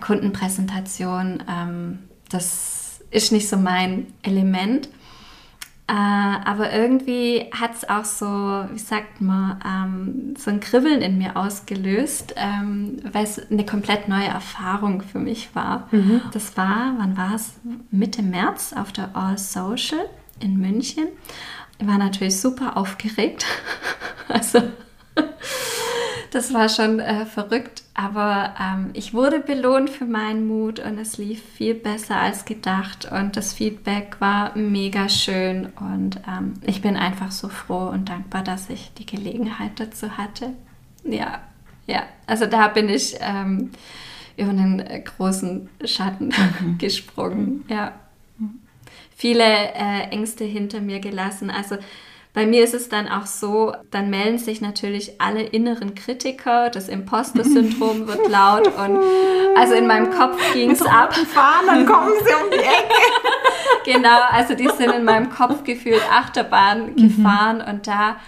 Kundenpräsentation, ähm, das ist nicht so mein Element. Äh, aber irgendwie hat es auch so, wie sagt man, ähm, so ein Kribbeln in mir ausgelöst, ähm, weil es eine komplett neue Erfahrung für mich war. Mhm. Das war, wann war es? Mitte März auf der All Social in München. Ich war natürlich super aufgeregt. also das war schon äh, verrückt, aber ähm, ich wurde belohnt für meinen Mut und es lief viel besser als gedacht und das Feedback war mega schön und ähm, ich bin einfach so froh und dankbar, dass ich die Gelegenheit dazu hatte. Ja, ja, also da bin ich ähm, über einen äh, großen Schatten mhm. gesprungen, ja. Viele äh, Ängste hinter mir gelassen, also bei mir ist es dann auch so, dann melden sich natürlich alle inneren Kritiker, das Imposter-Syndrom wird laut und also in meinem Kopf ging es ab. Fahren, dann kommen sie um die Ecke. genau, also die sind in meinem Kopf gefühlt Achterbahn mhm. gefahren und da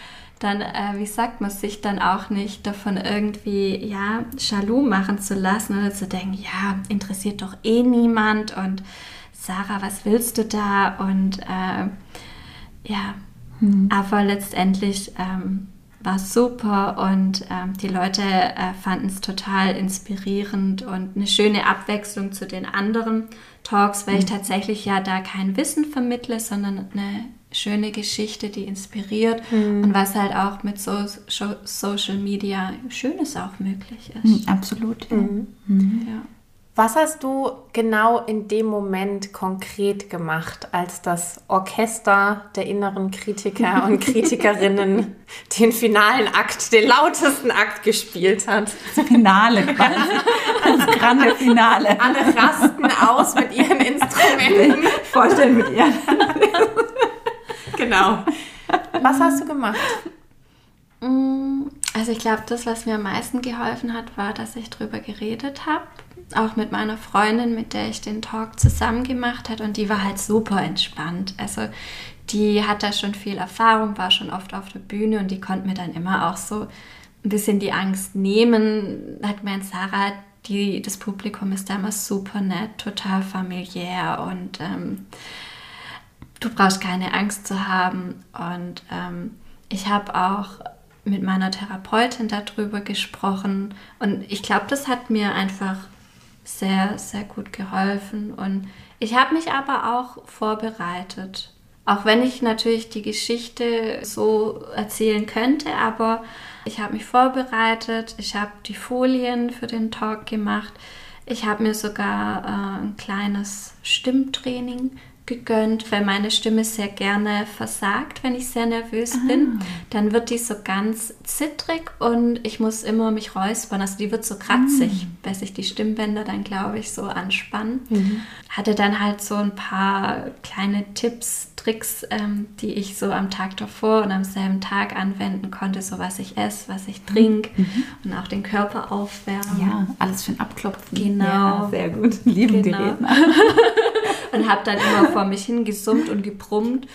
dann, äh, wie sagt man, sich dann auch nicht davon irgendwie, ja, Jaloux machen zu lassen oder zu denken, ja, interessiert doch eh niemand und Sarah, was willst du da? Und äh, ja, Mhm. Aber letztendlich ähm, war es super und ähm, die Leute äh, fanden es total inspirierend und eine schöne Abwechslung zu den anderen Talks, weil mhm. ich tatsächlich ja da kein Wissen vermittle, sondern eine schöne Geschichte, die inspiriert mhm. und was halt auch mit so, Social Media Schönes auch möglich ist. Mhm, absolut. Ja. Mhm. Mhm. ja. Was hast du genau in dem Moment konkret gemacht, als das Orchester der inneren Kritiker und Kritikerinnen den finalen Akt, den lautesten Akt gespielt hat? Das Finale quasi. Das grande Finale. Alle rasten aus mit ihren Instrumenten. Vorstellen mit ihren. genau. Was hast du gemacht? Mm, also ich glaube, das, was mir am meisten geholfen hat, war, dass ich darüber geredet habe auch mit meiner Freundin, mit der ich den Talk zusammen gemacht habe und die war halt super entspannt. Also die hat da schon viel Erfahrung, war schon oft auf der Bühne und die konnte mir dann immer auch so ein bisschen die Angst nehmen. Hat gemeint, Sarah, die, das Publikum ist da immer super nett, total familiär und ähm, du brauchst keine Angst zu haben. Und ähm, ich habe auch mit meiner Therapeutin darüber gesprochen und ich glaube, das hat mir einfach sehr, sehr gut geholfen. Und ich habe mich aber auch vorbereitet. Auch wenn ich natürlich die Geschichte so erzählen könnte, aber ich habe mich vorbereitet, ich habe die Folien für den Talk gemacht, ich habe mir sogar äh, ein kleines Stimmtraining gegönnt, weil meine Stimme sehr gerne versagt, wenn ich sehr nervös ah. bin. Dann wird die so ganz zittrig und ich muss immer mich räuspern. Also die wird so kratzig, mhm. weil sich die Stimmbänder dann, glaube ich, so anspannen. Mhm. Hatte dann halt so ein paar kleine Tipps, Tricks, ähm, die ich so am Tag davor und am selben Tag anwenden konnte, so was ich esse, was ich trinke mhm. und auch den Körper aufwärmen. Ja, alles ein Abklopfen. Genau. Ja, sehr gut. Lieben genau. die Redner. und habe dann immer vor mich hingesummt und gebrummt.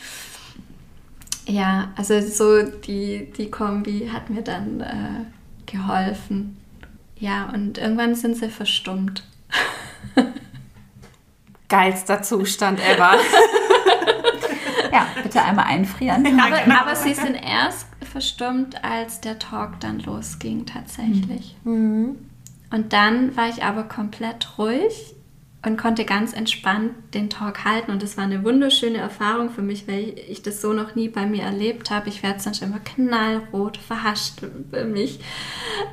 Ja, also so die, die Kombi hat mir dann äh, geholfen. Ja, und irgendwann sind sie verstummt. Geilster Zustand ever. ja, bitte einmal einfrieren. Ja, aber, genau. aber, sie sind erst verstummt, als der Talk dann losging tatsächlich. Mhm. Und dann war ich aber komplett ruhig und konnte ganz entspannt den Talk halten. Und das war eine wunderschöne Erfahrung für mich, weil ich das so noch nie bei mir erlebt habe. Ich werde sonst immer knallrot, verhascht für mich.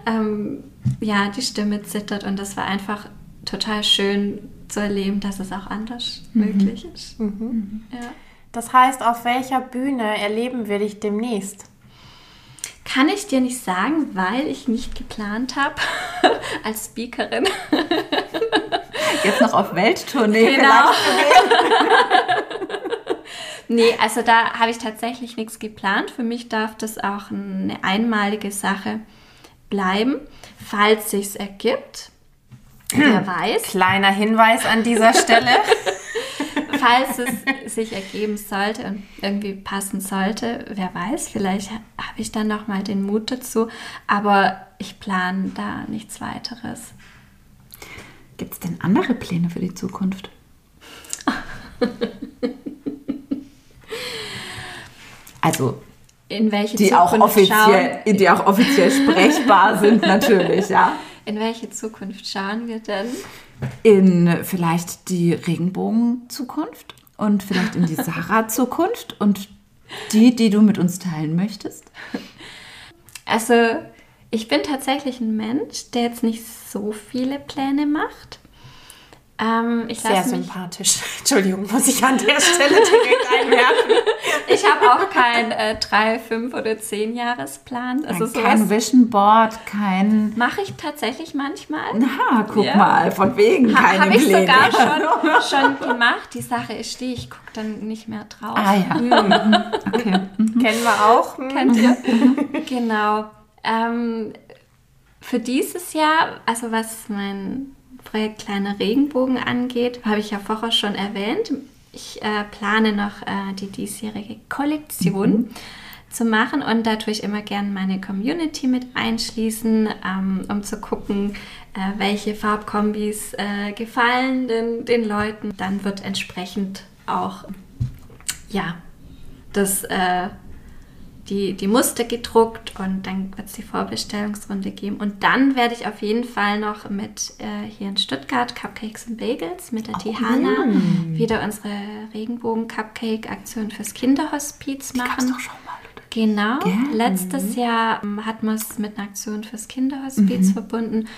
Ähm, ja, die Stimme zittert und das war einfach total schön zu erleben, dass es auch anders mhm. möglich ist. Mhm. Ja. Das heißt, auf welcher Bühne erleben wir dich demnächst? Kann ich dir nicht sagen, weil ich nicht geplant habe als Speakerin. Jetzt noch auf Welttournee genau. nee, also da habe ich tatsächlich nichts geplant. Für mich darf das auch eine einmalige Sache bleiben, falls sich's ergibt. Wer weiß. Kleiner Hinweis an dieser Stelle. falls es sich ergeben sollte und irgendwie passen sollte, wer weiß, vielleicht habe ich dann noch mal den Mut dazu. Aber ich plane da nichts weiteres. Gibt es denn andere Pläne für die Zukunft? also in welche die Zukunft auch offiziell, schauen, die auch offiziell sprechbar sind natürlich, ja. In welche Zukunft schauen wir denn? In vielleicht die Regenbogen-Zukunft und vielleicht in die Sarah-Zukunft und die, die du mit uns teilen möchtest. Also ich bin tatsächlich ein Mensch, der jetzt nicht so viele Pläne macht. Ähm, ich Sehr sympathisch. Entschuldigung, muss ich an der Stelle direkt einwerfen. ich habe auch keinen äh, 3, 5 oder 10 Jahresplan. Also kein Vision Board, kein. mache ich tatsächlich manchmal. Na, guck Ja. mal, von wegen Ha, keine Habe ich Pläne. sogar schon, schon gemacht. Die Sache ist die, ich gucke dann nicht mehr drauf. Ah ja. Mhm. Okay. Kennen wir auch. Hm. Kennt ihr? genau. Ähm, für dieses Jahr, also was mein Projekt Kleiner Regenbogen angeht, habe ich ja vorher schon erwähnt. Ich äh, plane noch äh, die diesjährige Kollektion zu machen und da tue ich immer gerne meine Community mit einschließen, ähm, um zu gucken, äh, welche Farbkombis äh, gefallen den, den Leuten. Dann wird entsprechend auch ja, das, äh, die, die Muster gedruckt und dann wird es die Vorbestellungsrunde geben. Und dann werde ich auf jeden Fall noch mit äh, hier in Stuttgart Cupcakes und Bagels mit der Tihana wieder unsere Regenbogen-Cupcake-Aktion fürs Kinderhospiz Gab's machen. doch schon mal, oder? Genau. Gell? Letztes Jahr ähm, hat man es mit einer Aktion fürs Kinderhospiz Mhm. verbunden.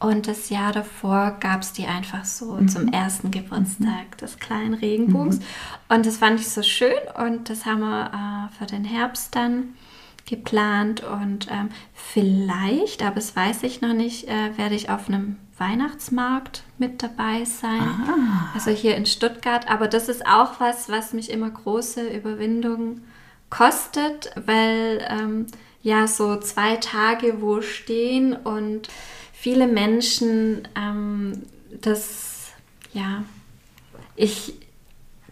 Und das Jahr davor gab es die einfach so Mhm. zum ersten Geburtstag des kleinen Regenbogens. Und das fand ich so schön und das haben wir äh, für den Herbst dann geplant. Und ähm, vielleicht, aber das weiß ich noch nicht, äh, werde ich auf einem Weihnachtsmarkt mit dabei sein. Also hier in Stuttgart. Aber das ist auch was, was mich immer große Überwindung kostet, weil ähm, ja so zwei Tage wo stehen und viele Menschen ähm, das, ja, ich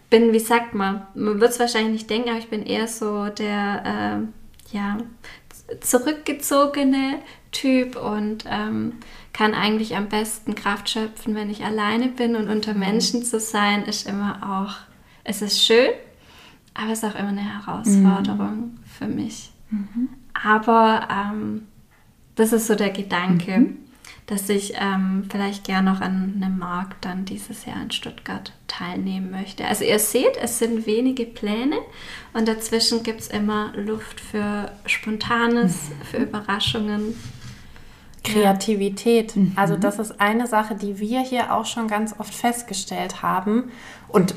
bin, wie sagt man, man wird es wahrscheinlich nicht denken, aber ich bin eher so der, ähm, ja, zurückgezogene Typ und ähm, kann eigentlich am besten Kraft schöpfen, wenn ich alleine bin und unter Menschen zu sein, ist immer auch, es ist schön, aber es ist auch immer eine Herausforderung für mich. Aber ähm, das ist so der Gedanke, dass ich ähm, vielleicht gerne noch an einem Markt dann dieses Jahr in Stuttgart teilnehmen möchte. Also ihr seht, es sind wenige Pläne und dazwischen gibt es immer Luft für Spontanes, für Überraschungen. Kreativität. Also das ist eine Sache, die wir hier auch schon ganz oft festgestellt haben. Und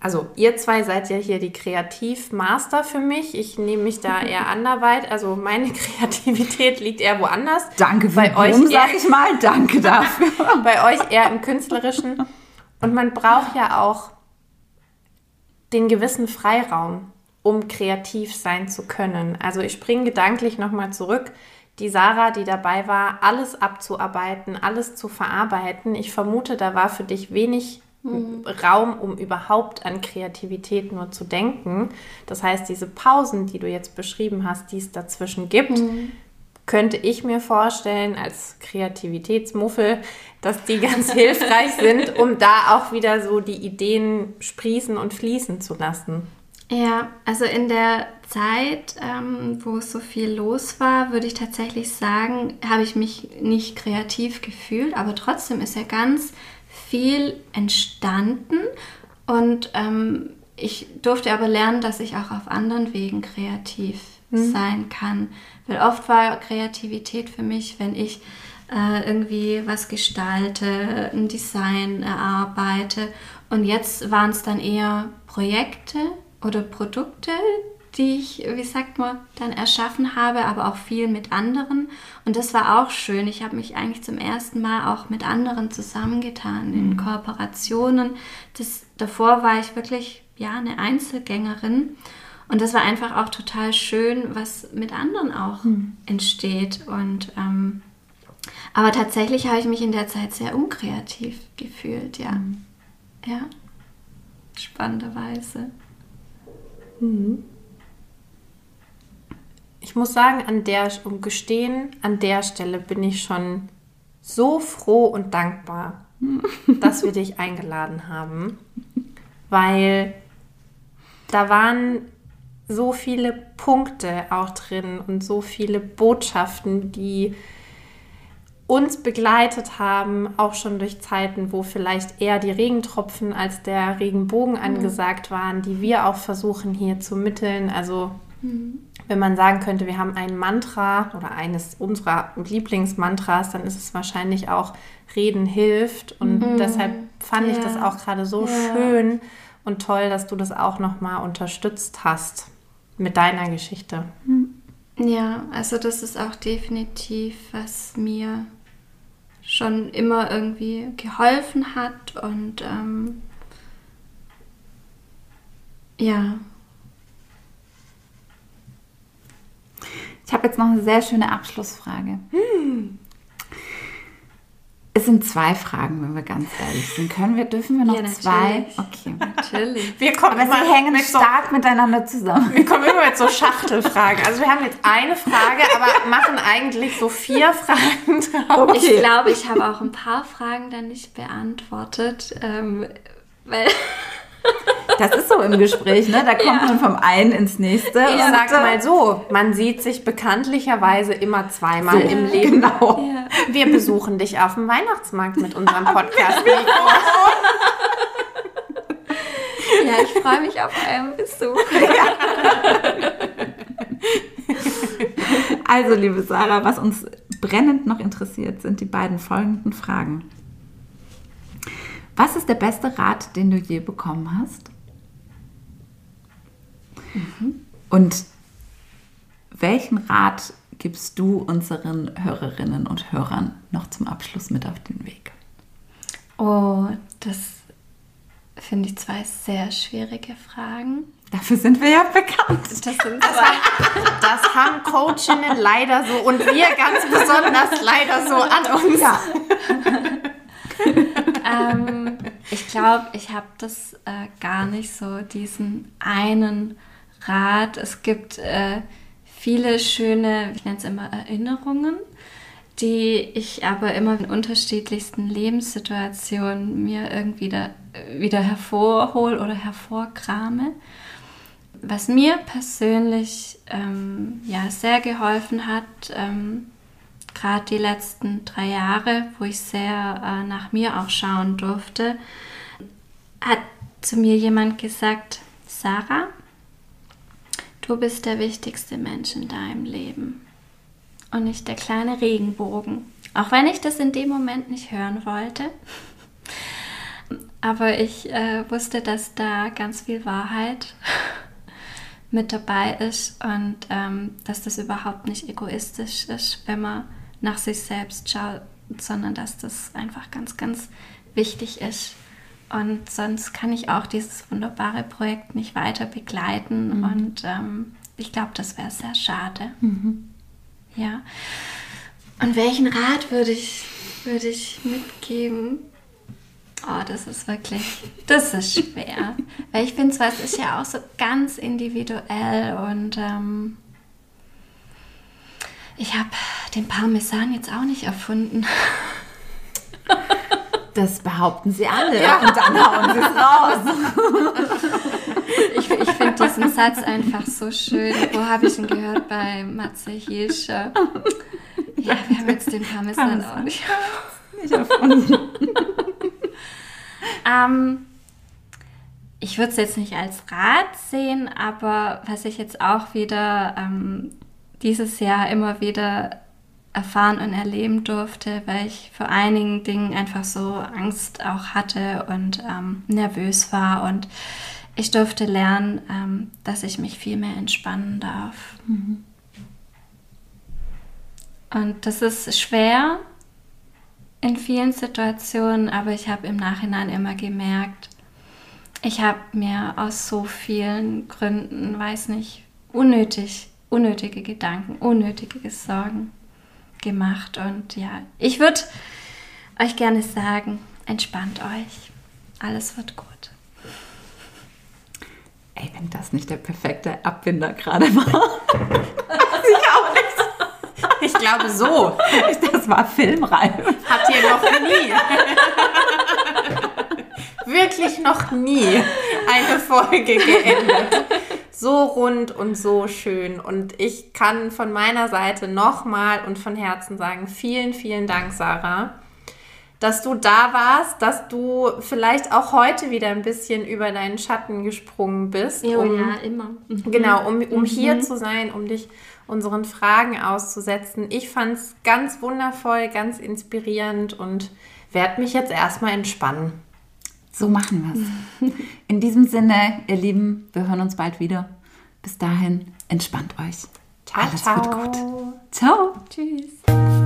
also ihr zwei seid ja hier die Kreativmaster für mich. Ich nehme mich da eher anderweit. Also meine Kreativität liegt eher woanders. Danke für bei euch Blumen, eher- sag ich mal. Danke dafür. bei euch eher im künstlerischen. Und man braucht ja auch den gewissen Freiraum, um kreativ sein zu können. Also ich springe gedanklich nochmal zurück. Die Sarah, die dabei war, alles abzuarbeiten, alles zu verarbeiten. Ich vermute, da war für dich wenig Raum, um überhaupt an Kreativität nur zu denken. Das heißt, diese Pausen, die du jetzt beschrieben hast, die es dazwischen gibt, könnte ich mir vorstellen, als Kreativitätsmuffel, dass die ganz hilfreich sind, um da auch wieder so die Ideen sprießen und fließen zu lassen. Ja, also in der Zeit, ähm, wo so viel los war, würde ich tatsächlich sagen, habe ich mich nicht kreativ gefühlt, aber trotzdem ist ja ganz viel entstanden und ähm, ich durfte aber lernen, dass ich auch auf anderen Wegen kreativ sein kann. Weil oft war Kreativität für mich, wenn ich äh, irgendwie was gestalte, ein Design erarbeite. Und jetzt waren es dann eher Projekte oder Produkte, die ich, wie sagt man, dann erschaffen habe, aber auch viel mit anderen. Und das war auch schön. Ich habe mich eigentlich zum ersten Mal auch mit anderen zusammengetan in Kooperationen. Das, davor war ich wirklich ja eine Einzelgängerin. Und das war einfach auch total schön, was mit anderen auch entsteht. Und ähm, aber tatsächlich habe ich mich in der Zeit sehr unkreativ gefühlt, ja. Ja. spannenderweise. Ich muss sagen, an der, um gestehen, an der Stelle bin ich schon so froh und dankbar, dass wir dich eingeladen haben, weil da waren so viele Punkte auch drin und so viele Botschaften, die uns begleitet haben, auch schon durch Zeiten, wo vielleicht eher die Regentropfen als der Regenbogen angesagt waren, die wir auch versuchen hier zu mitteln. Also wenn man sagen könnte, wir haben ein Mantra oder eines unserer Lieblingsmantras, dann ist es wahrscheinlich auch Reden hilft. Und deshalb fand ich Ja. das auch gerade so Ja. schön und toll, dass du das auch nochmal unterstützt hast mit deiner Geschichte. Ja, also das ist auch definitiv, was mir schon immer irgendwie geholfen hat und ähm, ja, Ich habe jetzt noch eine sehr schöne Abschlussfrage. Es sind zwei Fragen, wenn wir ganz ehrlich sind. Können wir, dürfen wir noch Ja, zwei? natürlich. Okay. natürlich. Wir kommen Aber immer sie hängen mit so, stark miteinander zusammen. wir kommen immer mit so Schachtelfragen. Also wir haben jetzt eine Frage, aber machen eigentlich so vier Fragen drauf. Ich glaube, ich habe auch ein paar Fragen dann nicht beantwortet, ähm, weil Das ist so im Gespräch, ne? Da kommt Ja. man vom einen ins nächste. Ich und, sag mal so, man sieht sich bekanntlicherweise immer zweimal im Leben. Genau. ja, Wir besuchen dich auf dem Weihnachtsmarkt mit unserem Podcast. ja, ich freue mich auf euren Besuch. Also, liebe Sarah, was uns brennend noch interessiert, sind die beiden folgenden Fragen. Was ist der beste Rat, den du je bekommen hast? Und welchen Rat gibst du unseren Hörerinnen und Hörern noch zum Abschluss mit auf den Weg? Oh, das finde ich zwei sehr schwierige Fragen. Dafür sind wir ja bekannt. Das sind zwei. Das haben Coachinnen leider so und wir ganz besonders leider so an uns. Ja. ähm, ich glaube, ich habe das äh, gar nicht so, diesen einen Rat. Es gibt äh, viele schöne, ich nenne es immer Erinnerungen, die ich aber immer in unterschiedlichsten Lebenssituationen mir irgendwie da, wieder hervorhole oder hervorkrame. Was mir persönlich ähm, ja, sehr geholfen hat, ähm, gerade die letzten drei Jahre, wo ich sehr äh, nach mir auch schauen durfte, hat zu mir jemand gesagt, Sarah, du bist der wichtigste Mensch in deinem Leben und nicht der kleine Regenbogen. Auch wenn ich das in dem Moment nicht hören wollte. Aber ich äh, wusste, dass da ganz viel Wahrheit mit dabei ist und ähm, dass das überhaupt nicht egoistisch ist, wenn man nach sich selbst schaut, sondern dass das einfach ganz, ganz wichtig ist. Und sonst kann ich auch dieses wunderbare Projekt nicht weiter begleiten. Und ähm, ich glaube, das wäre sehr schade. Ja. Und welchen Rat würde ich, würde ich mitgeben? Oh, das ist wirklich, das ist schwer. Weil ich finde zwar, es ist ja auch so ganz individuell und ähm, ich habe den Parmesan jetzt auch nicht erfunden. Das behaupten sie alle und dann hauen sie es raus. Ich, ich finde diesen Satz einfach so schön. Wo habe ich ihn gehört? Bei Matze Hilscher. Ja, wir haben jetzt den Parmesan auch nicht. Nicht erfunden. Ähm, ich würde es jetzt nicht als Rat sehen, aber was ich jetzt auch wieder ähm, dieses Jahr immer wieder erfahren und erleben durfte, weil ich vor einigen Dingen einfach so Angst auch hatte und ähm, nervös war und ich durfte lernen, ähm, dass ich mich viel mehr entspannen darf. Und das ist schwer in vielen Situationen, aber ich habe im Nachhinein immer gemerkt, ich habe mir aus so vielen Gründen, weiß nicht, unnötig, unnötige Gedanken, unnötige Sorgen gemacht. Und ja, ich würde euch gerne sagen, entspannt euch. Alles wird gut. Ey, wenn das nicht der perfekte Abbinder gerade war. ich auch nicht. Ich glaube so. Das war filmreif. Habt ihr noch nie. Wirklich noch nie eine Folge geendet. So rund und so schön. Und ich kann von meiner Seite nochmal und von Herzen sagen, vielen, vielen Dank, Sarah, dass du da warst, dass du vielleicht auch heute wieder ein bisschen über deinen Schatten gesprungen bist. Ja, um, ja, immer. Mhm. Genau, um, um hier zu sein, um dich unseren Fragen auszusetzen. Ich fand es ganz wundervoll, ganz inspirierend und werde mich jetzt erstmal entspannen. So machen wir es. In diesem Sinne, ihr Lieben, wir hören uns bald wieder. Bis dahin, entspannt euch. Ciao, Alles ciao. wird gut. Ciao. Tschüss.